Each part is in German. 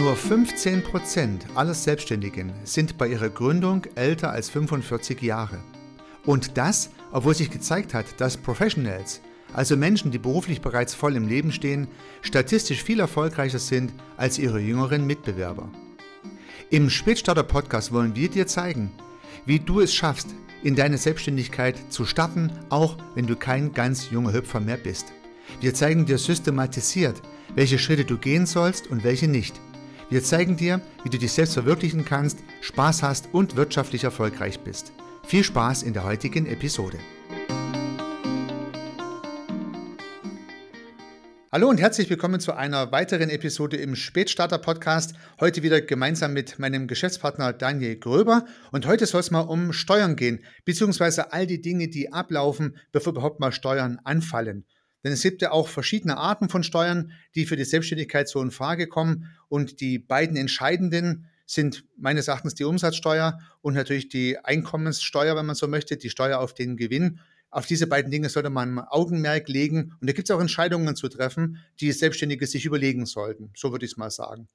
Nur 15% aller Selbstständigen sind bei ihrer Gründung älter als 45 Jahre. Und das, obwohl sich gezeigt hat, dass Professionals, also Menschen, die beruflich bereits voll im Leben stehen, statistisch viel erfolgreicher sind als ihre jüngeren Mitbewerber. Im Spätstarter Podcast wollen wir dir zeigen, wie du es schaffst, in deine Selbstständigkeit zu starten, auch wenn du kein ganz junger Hüpfer mehr bist. Wir zeigen dir systematisiert, welche Schritte du gehen sollst und welche nicht. Wir zeigen dir, wie du dich selbst verwirklichen kannst, Spaß hast und wirtschaftlich erfolgreich bist. Viel Spaß in der heutigen Episode. Hallo und herzlich willkommen zu einer weiteren Episode im Spätstarter Podcast. Heute wieder gemeinsam mit meinem Geschäftspartner Daniel Gröber. Und heute soll es mal um Steuern gehen, beziehungsweise all die Dinge, die ablaufen, bevor überhaupt mal Steuern anfallen. Denn es gibt ja auch verschiedene Arten von Steuern, die für die Selbstständigkeit so in Frage kommen. Und die beiden entscheidenden sind meines Erachtens die Umsatzsteuer und natürlich die Einkommenssteuer, wenn man so möchte, die Steuer auf den Gewinn. Auf diese beiden Dinge sollte man Augenmerk legen. Und da gibt es auch Entscheidungen zu treffen, die Selbstständige sich überlegen sollten. So würde ich es mal sagen.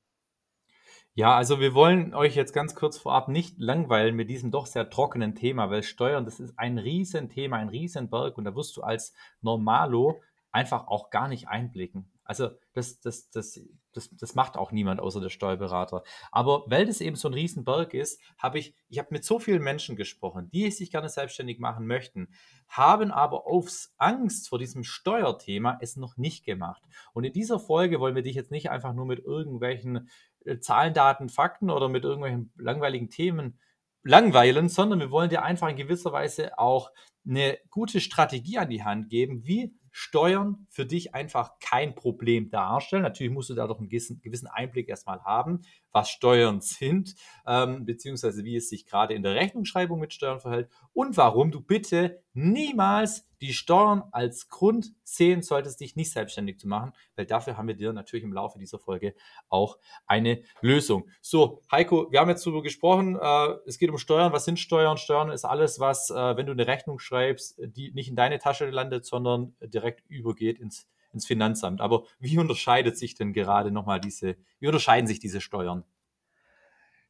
Ja, also wir wollen euch jetzt ganz kurz vorab nicht langweilen mit diesem doch sehr trockenen Thema, weil Steuern, das ist ein Riesenthema, ein Riesenberg und da wirst du als Normalo einfach auch gar nicht einblicken. Also das, das, das, das, das macht auch niemand außer der Steuerberater. Aber weil das eben so ein Riesenberg ist, habe ich, ich habe mit so vielen Menschen gesprochen, die sich gerne selbstständig machen möchten, haben aber aufs Angst vor diesem Steuerthema es noch nicht gemacht. Und in dieser Folge wollen wir dich jetzt nicht einfach nur mit irgendwelchen äh, Zahlen, Daten, Fakten oder mit irgendwelchen langweiligen Themen langweilen, sondern wir wollen dir einfach in gewisser Weise auch eine gute Strategie an die Hand geben, wie Steuern für dich einfach kein Problem darstellen. Natürlich musst du da doch einen gewissen Einblick erstmal haben, was Steuern sind, ähm, beziehungsweise wie es sich gerade in der Rechnungsschreibung mit Steuern verhält und warum du bitte niemals die Steuern als Grund sehen solltest, dich nicht selbstständig zu machen, weil dafür haben wir dir natürlich im Laufe dieser Folge auch eine Lösung. So, Heiko, wir haben jetzt darüber gesprochen, äh, es geht um Steuern. Was sind Steuern? Steuern ist alles, was, äh, wenn du eine Rechnung schreibst, die nicht in deine Tasche landet, sondern direkt übergeht ins, ins Finanzamt. Aber wie unterscheidet sich denn gerade nochmal diese, wie unterscheiden sich diese Steuern?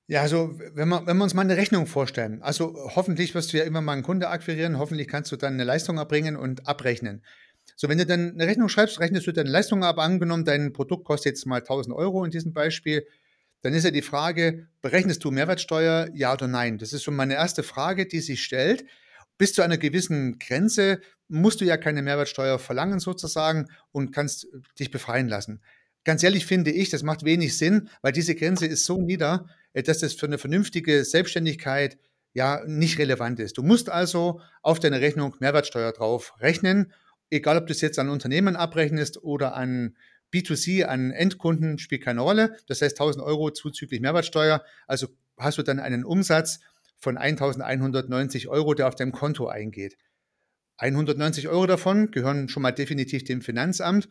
Ja, also wenn wir, wenn wir uns mal eine Rechnung vorstellen, also hoffentlich wirst du ja immer mal einen Kunde akquirieren, hoffentlich kannst du dann eine Leistung erbringen und abrechnen. So, wenn du dann eine Rechnung schreibst, rechnest du deine Leistung ab, angenommen, dein Produkt kostet jetzt mal 1000 Euro in diesem Beispiel, dann ist ja die Frage, berechnest du Mehrwertsteuer, ja oder nein? Das ist schon meine erste Frage, die sich stellt. Bis zu einer gewissen Grenze musst du ja keine Mehrwertsteuer verlangen sozusagen und kannst dich befreien lassen. Ganz ehrlich finde ich, das macht wenig Sinn, weil diese Grenze ist so nieder, äh, dass das für eine vernünftige Selbstständigkeit ja nicht relevant ist. Du musst also auf deine Rechnung Mehrwertsteuer drauf rechnen, egal ob du es jetzt an Unternehmen abrechnest oder an B2C, an Endkunden, spielt keine Rolle. Das heißt 1000 Euro zuzüglich Mehrwertsteuer. Also hast du dann einen Umsatz von 1190 Euro, der auf deinem Konto eingeht. 190 Euro davon gehören schon mal definitiv dem Finanzamt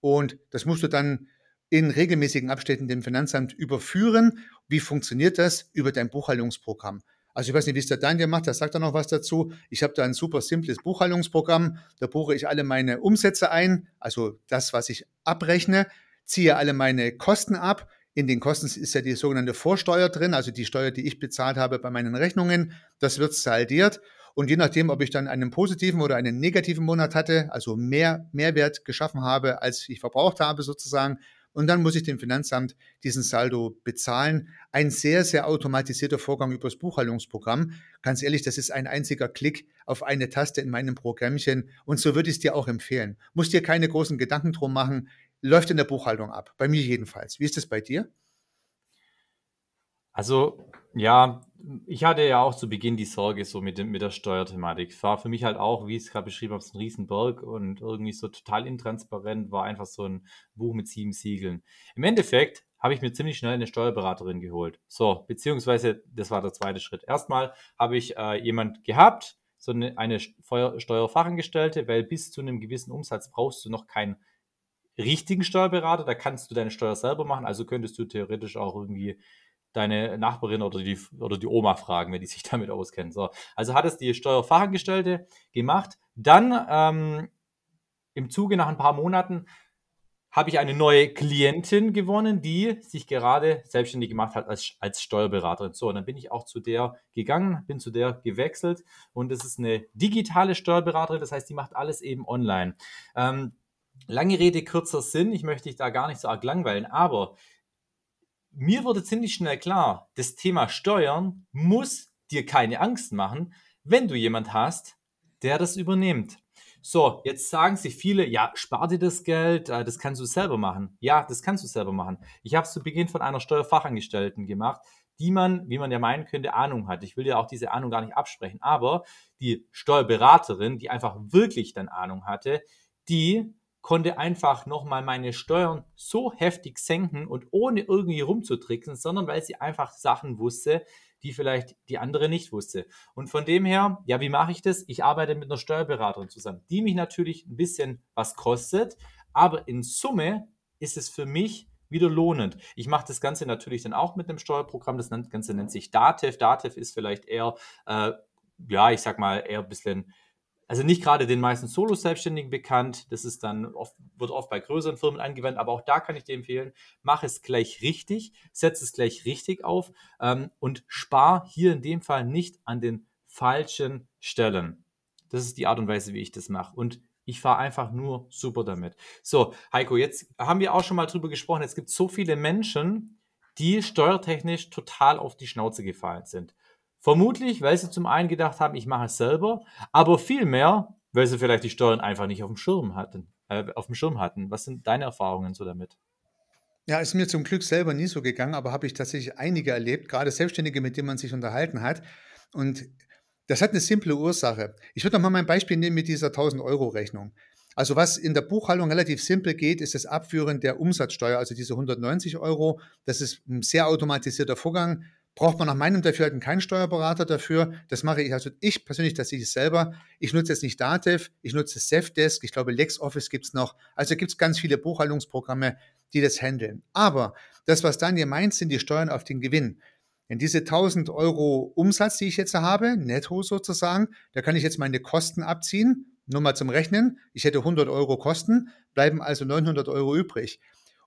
und das musst du dann in regelmäßigen Abständen dem Finanzamt überführen. Wie funktioniert das? Über dein Buchhaltungsprogramm. Also ich weiß nicht, wie es der Daniel macht, da sagt er noch was dazu. Ich habe da ein super simples Buchhaltungsprogramm. Da buche ich alle meine Umsätze ein, also das, was ich abrechne, ziehe alle meine Kosten ab. In den Kosten ist ja die sogenannte Vorsteuer drin, also die Steuer, die ich bezahlt habe bei meinen Rechnungen. Das wird saldiert. Und je nachdem, ob ich dann einen positiven oder einen negativen Monat hatte, also mehr Mehrwert geschaffen habe, als ich verbraucht habe sozusagen, und dann muss ich dem Finanzamt diesen Saldo bezahlen. Ein sehr, sehr automatisierter Vorgang übers Buchhaltungsprogramm. Ganz ehrlich, das ist ein einziger Klick auf eine Taste in meinem Programmchen und so würde ich es dir auch empfehlen. Musst dir keine großen Gedanken drum machen, läuft in der Buchhaltung ab. Bei mir jedenfalls. Wie ist das bei dir? Also, ja, ich hatte ja auch zu Beginn die Sorge so mit, mit der Steuerthematik. Es war für mich halt auch, wie ich es gerade beschrieben habe, so ein Riesenberg und irgendwie so total intransparent, war einfach so ein Buch mit sieben Siegeln. Im Endeffekt habe ich mir ziemlich schnell eine Steuerberaterin geholt. So, beziehungsweise, das war der zweite Schritt. Erstmal habe ich äh, jemand gehabt, so eine, eine Steuerfachangestellte, weil bis zu einem gewissen Umsatz brauchst du noch keinen richtigen Steuerberater, da kannst du deine Steuer selber machen, also könntest du theoretisch auch irgendwie deine Nachbarin oder die, oder die Oma fragen, wenn die sich damit auskennen. So, also hat es die Steuerfachangestellte gemacht. Dann ähm, im Zuge nach ein paar Monaten habe ich eine neue Klientin gewonnen, die sich gerade selbstständig gemacht hat als, als Steuerberaterin. So, und dann bin ich auch zu der gegangen, bin zu der gewechselt und das ist eine digitale Steuerberaterin, das heißt, die macht alles eben online. Ähm, lange Rede, kurzer Sinn, ich möchte dich da gar nicht so arg langweilen, aber mir wurde ziemlich schnell klar, das Thema Steuern muss dir keine Angst machen, wenn du jemand hast, der das übernimmt. So, jetzt sagen sich viele, ja, spar dir das Geld, äh, das kannst du selber machen. Ja, das kannst du selber machen. Ich habe es zu Beginn von einer Steuerfachangestellten gemacht, die man, wie man ja meinen könnte, Ahnung hat. Ich will dir auch diese Ahnung gar nicht absprechen, aber die Steuerberaterin, die einfach wirklich dann Ahnung hatte, die konnte einfach nochmal meine Steuern so heftig senken und ohne irgendwie rumzutricksen, sondern weil sie einfach Sachen wusste, die vielleicht die andere nicht wusste. Und von dem her, ja, wie mache ich das? Ich arbeite mit einer Steuerberaterin zusammen, die mich natürlich ein bisschen was kostet, aber in Summe ist es für mich wieder lohnend. Ich mache das Ganze natürlich dann auch mit einem Steuerprogramm. Das Ganze nennt sich DATEV. DATEV ist vielleicht eher, äh, ja, ich sag mal, eher ein bisschen also nicht gerade den meisten Solo-Selbstständigen bekannt. Das ist dann oft, wird oft bei größeren Firmen angewendet, aber auch da kann ich dir empfehlen, mach es gleich richtig, setz es gleich richtig auf ähm, und spar hier in dem Fall nicht an den falschen Stellen. Das ist die Art und Weise, wie ich das mache. Und ich fahre einfach nur super damit. So, Heiko, jetzt haben wir auch schon mal drüber gesprochen. Es gibt so viele Menschen, die steuertechnisch total auf die Schnauze gefallen sind. Vermutlich, weil sie zum einen gedacht haben, ich mache es selber, aber vielmehr, weil sie vielleicht die Steuern einfach nicht auf dem Schirm hatten. Äh, auf dem Schirm hatten. Was sind deine Erfahrungen so damit? Ja, ist mir zum Glück selber nie so gegangen, aber habe ich tatsächlich einige erlebt, gerade Selbstständige, mit denen man sich unterhalten hat. Und das hat eine simple Ursache. Ich würde noch mal mein Beispiel nehmen mit dieser 1000-Euro-Rechnung. Also was in der Buchhaltung relativ simpel geht, ist das Abführen der Umsatzsteuer, also diese 190 Euro. Das ist ein sehr automatisierter Vorgang braucht man nach meinem Dafürhalten keinen Steuerberater dafür. Das mache ich, also ich persönlich, das sehe ich selber. Ich nutze jetzt nicht Datev, ich nutze Safdesk, ich glaube LexOffice gibt es noch. Also gibt es ganz viele Buchhaltungsprogramme, die das handeln. Aber das, was Daniel meint, sind die Steuern auf den Gewinn. Denn diese 1000 Euro Umsatz, die ich jetzt habe, netto sozusagen, da kann ich jetzt meine Kosten abziehen. Nur mal zum Rechnen. Ich hätte 100 Euro Kosten, bleiben also 900 Euro übrig.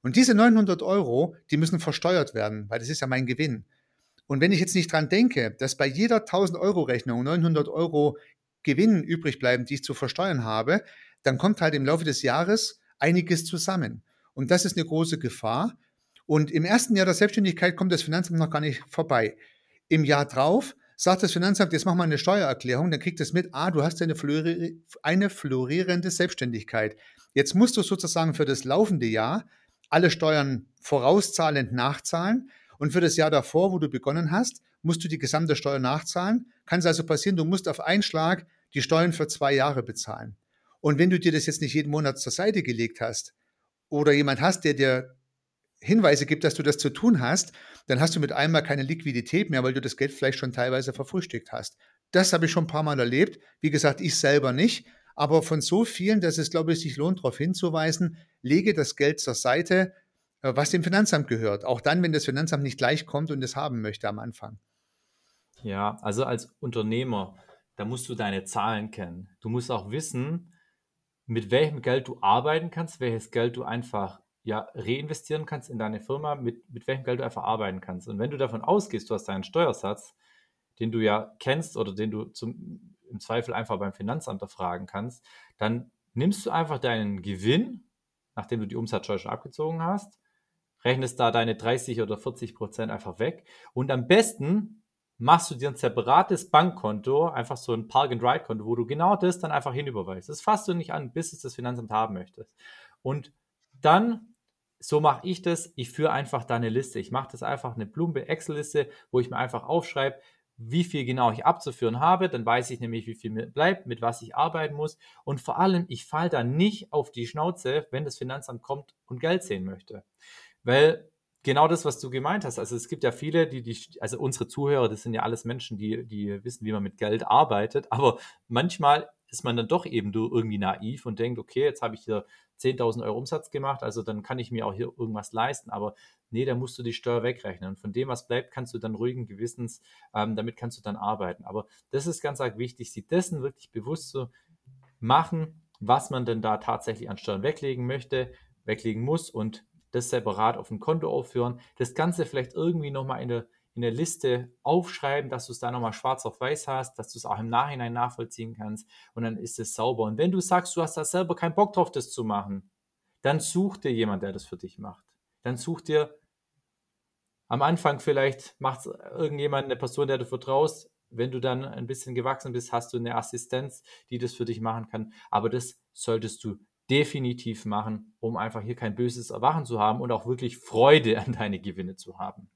Und diese 900 Euro, die müssen versteuert werden, weil das ist ja mein Gewinn. Und wenn ich jetzt nicht dran denke, dass bei jeder 1000 Euro Rechnung 900 Euro Gewinn übrig bleiben, die ich zu versteuern habe, dann kommt halt im Laufe des Jahres einiges zusammen. Und das ist eine große Gefahr. Und im ersten Jahr der Selbstständigkeit kommt das Finanzamt noch gar nicht vorbei. Im Jahr drauf sagt das Finanzamt, jetzt mach mal eine Steuererklärung, dann kriegt es mit, ah, du hast eine, flori eine florierende Selbstständigkeit. Jetzt musst du sozusagen für das laufende Jahr alle Steuern vorauszahlend nachzahlen und für das Jahr davor, wo du begonnen hast, musst du die gesamte Steuer nachzahlen. Kann es also passieren, du musst auf einen Schlag die Steuern für zwei Jahre bezahlen. Und wenn du dir das jetzt nicht jeden Monat zur Seite gelegt hast oder jemand hast, der dir Hinweise gibt, dass du das zu tun hast, dann hast du mit einmal keine Liquidität mehr, weil du das Geld vielleicht schon teilweise verfrühstückt hast. Das habe ich schon ein paar Mal erlebt. Wie gesagt, ich selber nicht. Aber von so vielen, dass es, glaube ich, sich lohnt, darauf hinzuweisen, lege das Geld zur Seite, was dem Finanzamt gehört. Auch dann, wenn das Finanzamt nicht gleich kommt und es haben möchte am Anfang. Ja, also als Unternehmer, da musst du deine Zahlen kennen. Du musst auch wissen, mit welchem Geld du arbeiten kannst, welches Geld du einfach ja, reinvestieren kannst in deine Firma, mit, mit welchem Geld du einfach arbeiten kannst. Und wenn du davon ausgehst, du hast deinen Steuersatz, den du ja kennst oder den du zum, im Zweifel einfach beim Finanzamt erfragen kannst, dann nimmst du einfach deinen Gewinn, nachdem du die Umsatzsteuer schon abgezogen hast, rechnest da deine 30 oder 40 Prozent einfach weg. Und am besten machst du dir ein separates Bankkonto, einfach so ein Park-and-Ride-Konto, wo du genau das dann einfach hinüberweist. Das fasst du nicht an, bis es das Finanzamt haben möchtest. Und dann, so mache ich das, ich führe einfach da eine Liste. Ich mache das einfach eine Blume-Excel-Liste, wo ich mir einfach aufschreibe, wie viel genau ich abzuführen habe, dann weiß ich nämlich, wie viel mir bleibt, mit was ich arbeiten muss. Und vor allem, ich falle da nicht auf die Schnauze, wenn das Finanzamt kommt und Geld sehen möchte. Weil genau das, was du gemeint hast, also es gibt ja viele, die, die, also unsere Zuhörer, das sind ja alles Menschen, die, die wissen, wie man mit Geld arbeitet, aber manchmal ist man dann doch eben irgendwie naiv und denkt, okay, jetzt habe ich hier 10.000 Euro Umsatz gemacht, also dann kann ich mir auch hier irgendwas leisten, aber nee, da musst du die Steuer wegrechnen und von dem, was bleibt, kannst du dann ruhigen Gewissens, ähm, damit kannst du dann arbeiten. Aber das ist ganz arg wichtig, sich dessen wirklich bewusst zu machen, was man denn da tatsächlich an Steuern weglegen möchte, weglegen musst und das separat auf ein Konto aufführen. Das Ganze vielleicht irgendwie nochmal in der, in der Liste aufschreiben, dass du es da nochmal schwarz auf weiß hast, dass du es auch im Nachhinein nachvollziehen kannst und dann ist es sauber. Und wenn du sagst, du hast da selber keinen Bock drauf, das zu machen, dann such dir jemand, der das für dich macht. Dann such dir am Anfang vielleicht macht irgendjemand, eine Person, der du vertraust. Wenn du dann ein bisschen gewachsen bist, hast du eine Assistenz, die das für dich machen kann. Aber das solltest du definitiv machen, um einfach hier kein böses Erwachen zu haben und auch wirklich Freude an deine Gewinne zu haben.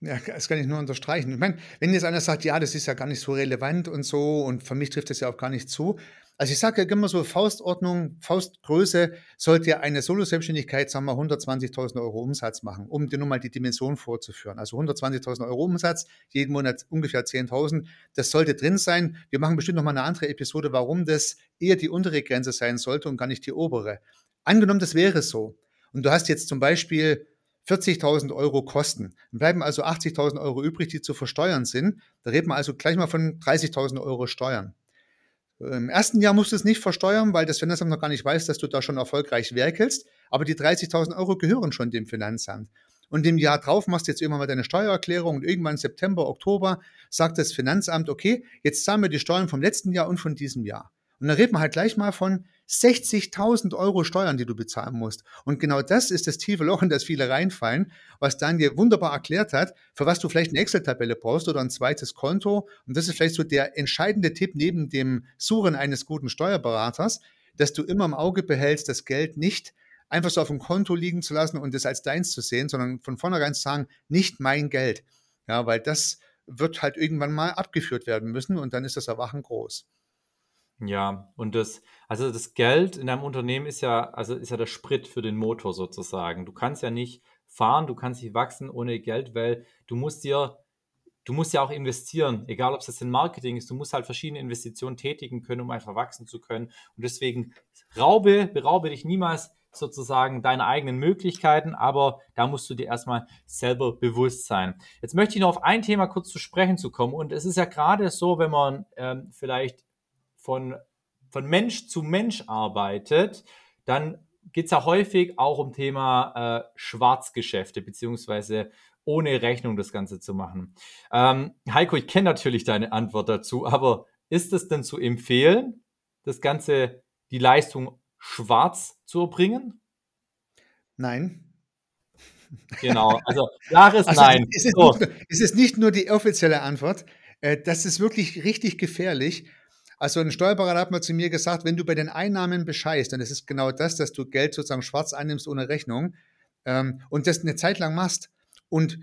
Ja, das kann ich nur unterstreichen. Ich meine, wenn jetzt einer sagt, ja, das ist ja gar nicht so relevant und so und für mich trifft das ja auch gar nicht zu, also ich sage ja immer so, Faustordnung, Faustgröße sollte ja eine Solo-Selbstständigkeit, sagen wir, 120.000 Euro Umsatz machen, um dir nur mal die Dimension vorzuführen. Also 120.000 Euro Umsatz, jeden Monat ungefähr 10.000, das sollte drin sein. Wir machen bestimmt noch mal eine andere Episode, warum das eher die untere Grenze sein sollte und gar nicht die obere. Angenommen, das wäre so. Und du hast jetzt zum Beispiel 40.000 Euro Kosten. Dann bleiben also 80.000 Euro übrig, die zu versteuern sind. Da reden wir also gleich mal von 30.000 Euro Steuern. Im ersten Jahr musst du es nicht versteuern, weil das Finanzamt noch gar nicht weiß, dass du da schon erfolgreich werkelst. Aber die 30.000 Euro gehören schon dem Finanzamt. Und im Jahr drauf machst du jetzt immer mal deine Steuererklärung und irgendwann September, Oktober sagt das Finanzamt, okay, jetzt zahlen wir die Steuern vom letzten Jahr und von diesem Jahr. Und dann reden wir halt gleich mal von 60.000 Euro Steuern, die du bezahlen musst. Und genau das ist das tiefe Loch, in das viele reinfallen, was Daniel wunderbar erklärt hat, für was du vielleicht eine Excel-Tabelle brauchst oder ein zweites Konto. Und das ist vielleicht so der entscheidende Tipp neben dem Suchen eines guten Steuerberaters, dass du immer im Auge behältst, das Geld nicht einfach so auf dem Konto liegen zu lassen und es als deins zu sehen, sondern von vornherein zu sagen, nicht mein Geld. Ja, weil das wird halt irgendwann mal abgeführt werden müssen und dann ist das Erwachen groß. Ja, und das, also das Geld in deinem Unternehmen ist ja, also ist ja der Sprit für den Motor sozusagen. Du kannst ja nicht fahren, du kannst nicht wachsen ohne Geld, weil du musst dir, du musst ja auch investieren, egal ob es jetzt in Marketing ist, du musst halt verschiedene Investitionen tätigen können, um einfach wachsen zu können. Und deswegen raube, beraube dich niemals sozusagen deine eigenen Möglichkeiten, aber da musst du dir erstmal selber bewusst sein. Jetzt möchte ich noch auf ein Thema kurz zu sprechen zu kommen. Und es ist ja gerade so, wenn man ähm, vielleicht von, von Mensch zu Mensch arbeitet, dann geht es ja häufig auch um Thema äh, Schwarzgeschäfte, beziehungsweise ohne Rechnung das Ganze zu machen. Ähm, Heiko, ich kenne natürlich deine Antwort dazu, aber ist es denn zu empfehlen, das Ganze, die Leistung schwarz zu erbringen? Nein. Genau, also klares also, Nein. Es ist, so. nicht, es ist nicht nur die offizielle Antwort, äh, das ist wirklich richtig gefährlich. Also ein Steuerberater hat mal zu mir gesagt, wenn du bei den Einnahmen bescheißt, dann ist es genau das, dass du Geld sozusagen schwarz einnimmst ohne Rechnung ähm, und das eine Zeit lang machst und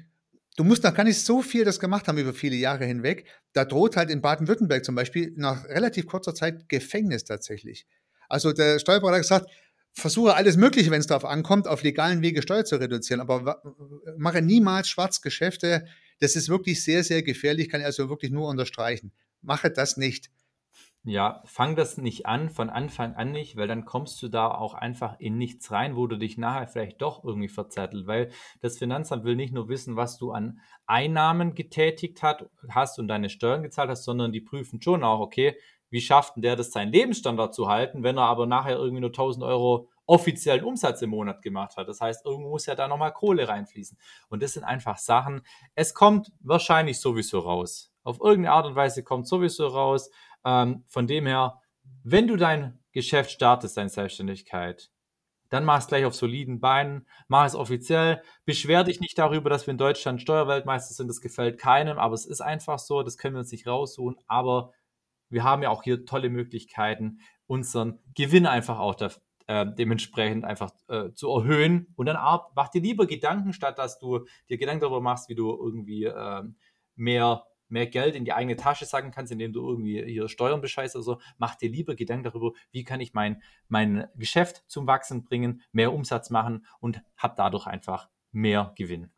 du musst noch gar nicht so viel das gemacht haben über viele Jahre hinweg. Da droht halt in Baden-Württemberg zum Beispiel nach relativ kurzer Zeit Gefängnis tatsächlich. Also der Steuerberater hat gesagt, versuche alles Mögliche, wenn es darauf ankommt, auf legalen Wege Steuer zu reduzieren, aber mache niemals Schwarzgeschäfte. Das ist wirklich sehr, sehr gefährlich, kann ich also wirklich nur unterstreichen. Mache das nicht. Ja, fang das nicht an, von Anfang an nicht, weil dann kommst du da auch einfach in nichts rein, wo du dich nachher vielleicht doch irgendwie verzettelt, weil das Finanzamt will nicht nur wissen, was du an Einnahmen getätigt hat, hast und deine Steuern gezahlt hast, sondern die prüfen schon auch, okay, wie schafft denn der das, seinen Lebensstandard zu halten, wenn er aber nachher irgendwie nur 1000 Euro offiziellen Umsatz im Monat gemacht hat. Das heißt, irgendwo muss ja da nochmal Kohle reinfließen. Und das sind einfach Sachen, es kommt wahrscheinlich sowieso raus. Auf irgendeine Art und Weise kommt sowieso raus. Ähm, von dem her, wenn du dein Geschäft startest, deine Selbstständigkeit, dann mach es gleich auf soliden Beinen, mach es offiziell, beschwer dich nicht darüber, dass wir in Deutschland Steuerweltmeister sind, das gefällt keinem, aber es ist einfach so, das können wir uns nicht raussuchen, aber wir haben ja auch hier tolle Möglichkeiten, unseren Gewinn einfach auch da, äh, dementsprechend einfach äh, zu erhöhen. Und dann mach dir lieber Gedanken, statt dass du dir Gedanken darüber machst, wie du irgendwie äh, mehr mehr Geld in die eigene Tasche sagen kannst, indem du irgendwie hier Steuern bescheißt oder so, mach dir lieber Gedanken darüber, wie kann ich mein, mein Geschäft zum Wachsen bringen, mehr Umsatz machen und habe dadurch einfach mehr Gewinn.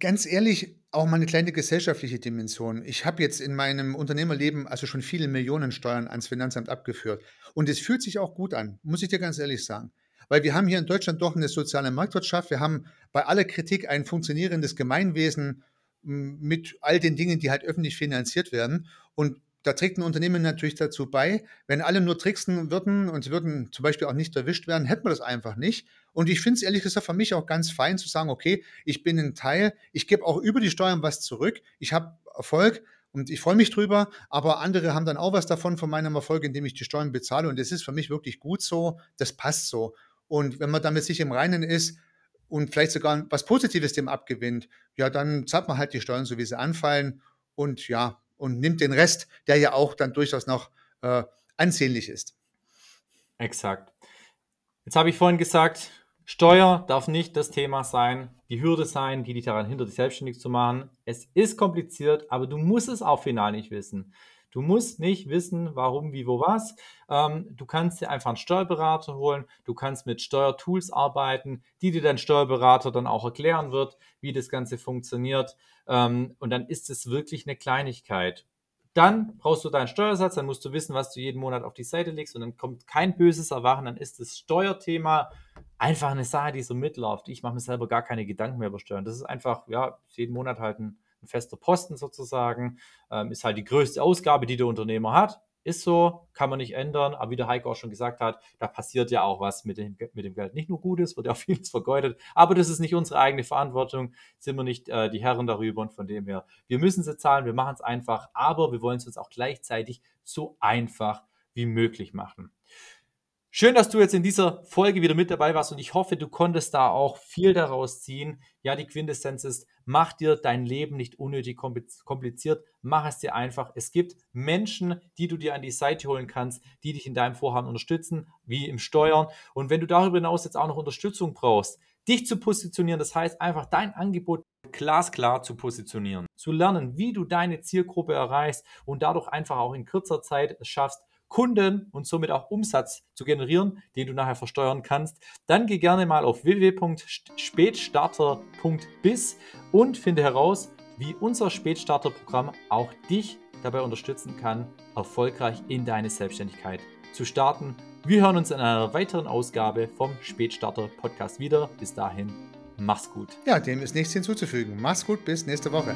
Ganz ehrlich, auch mal eine kleine gesellschaftliche Dimension. Ich habe jetzt in meinem Unternehmerleben also schon viele Millionen Steuern ans Finanzamt abgeführt. Und es fühlt sich auch gut an, muss ich dir ganz ehrlich sagen. Weil wir haben hier in Deutschland doch eine soziale Marktwirtschaft. Wir haben bei aller Kritik ein funktionierendes Gemeinwesen mit all den Dingen, die halt öffentlich finanziert werden. Und da trägt ein Unternehmen natürlich dazu bei. Wenn alle nur tricksen würden und sie würden zum Beispiel auch nicht erwischt werden, hätten wir das einfach nicht. Und ich finde es ehrlich gesagt für mich auch ganz fein zu sagen, okay, ich bin ein Teil, ich gebe auch über die Steuern was zurück, ich habe Erfolg und ich freue mich drüber, aber andere haben dann auch was davon von meinem Erfolg, indem ich die Steuern bezahle. Und das ist für mich wirklich gut so, das passt so. Und wenn man damit sich im Reinen ist und vielleicht sogar was Positives dem abgewinnt, ja, dann zahlt man halt die Steuern, so wie sie anfallen. Und ja, und nimmt den Rest, der ja auch dann durchaus noch äh, ansehnlich ist. Exakt. Jetzt habe ich vorhin gesagt, Steuer darf nicht das Thema sein, die Hürde sein, die dich daran hindert, dich selbstständig zu machen. Es ist kompliziert, aber du musst es auch final nicht wissen. Du musst nicht wissen, warum, wie, wo, was. Ähm, du kannst dir einfach einen Steuerberater holen. Du kannst mit Steuertools arbeiten, die dir dein Steuerberater dann auch erklären wird, wie das Ganze funktioniert. Ähm, und dann ist es wirklich eine Kleinigkeit. Dann brauchst du deinen Steuersatz, dann musst du wissen, was du jeden Monat auf die Seite legst und dann kommt kein böses Erwachen, dann ist das Steuerthema einfach eine Sache, die so mitläuft. Ich mache mir selber gar keine Gedanken mehr über Steuern. Das ist einfach, ja, jeden Monat halt ein fester Posten sozusagen, ähm, ist halt die größte Ausgabe, die der Unternehmer hat. Ist so, kann man nicht ändern, aber wie der Heiko auch schon gesagt hat, da passiert ja auch was mit dem, mit dem Geld. Nicht nur Gutes, wird ja auch vieles vergeudet, aber das ist nicht unsere eigene Verantwortung, sind wir nicht äh, die Herren darüber und von dem her, wir müssen sie zahlen, wir machen es einfach, aber wir wollen es uns auch gleichzeitig so einfach wie möglich machen. Schön, dass du jetzt in dieser Folge wieder mit dabei warst und ich hoffe, du konntest da auch viel daraus ziehen. Ja, die Quintessenz ist, mach dir dein Leben nicht unnötig kompliziert, mach es dir einfach. Es gibt Menschen, die du dir an die Seite holen kannst, die dich in deinem Vorhaben unterstützen, wie im Steuern. Und wenn du darüber hinaus jetzt auch noch Unterstützung brauchst, dich zu positionieren, das heißt einfach dein Angebot glasklar zu positionieren, zu lernen, wie du deine Zielgruppe erreichst und dadurch einfach auch in kürzer Zeit schaffst, Kunden und somit auch Umsatz zu generieren, den du nachher versteuern kannst, dann geh gerne mal auf www.spätstarter.biz und finde heraus, wie unser Spätstarter-Programm auch dich dabei unterstützen kann, erfolgreich in deine Selbstständigkeit zu starten. Wir hören uns in einer weiteren Ausgabe vom Spätstarter Podcast wieder. Bis dahin, mach's gut. Ja, dem ist nichts hinzuzufügen. Mach's gut, bis nächste Woche.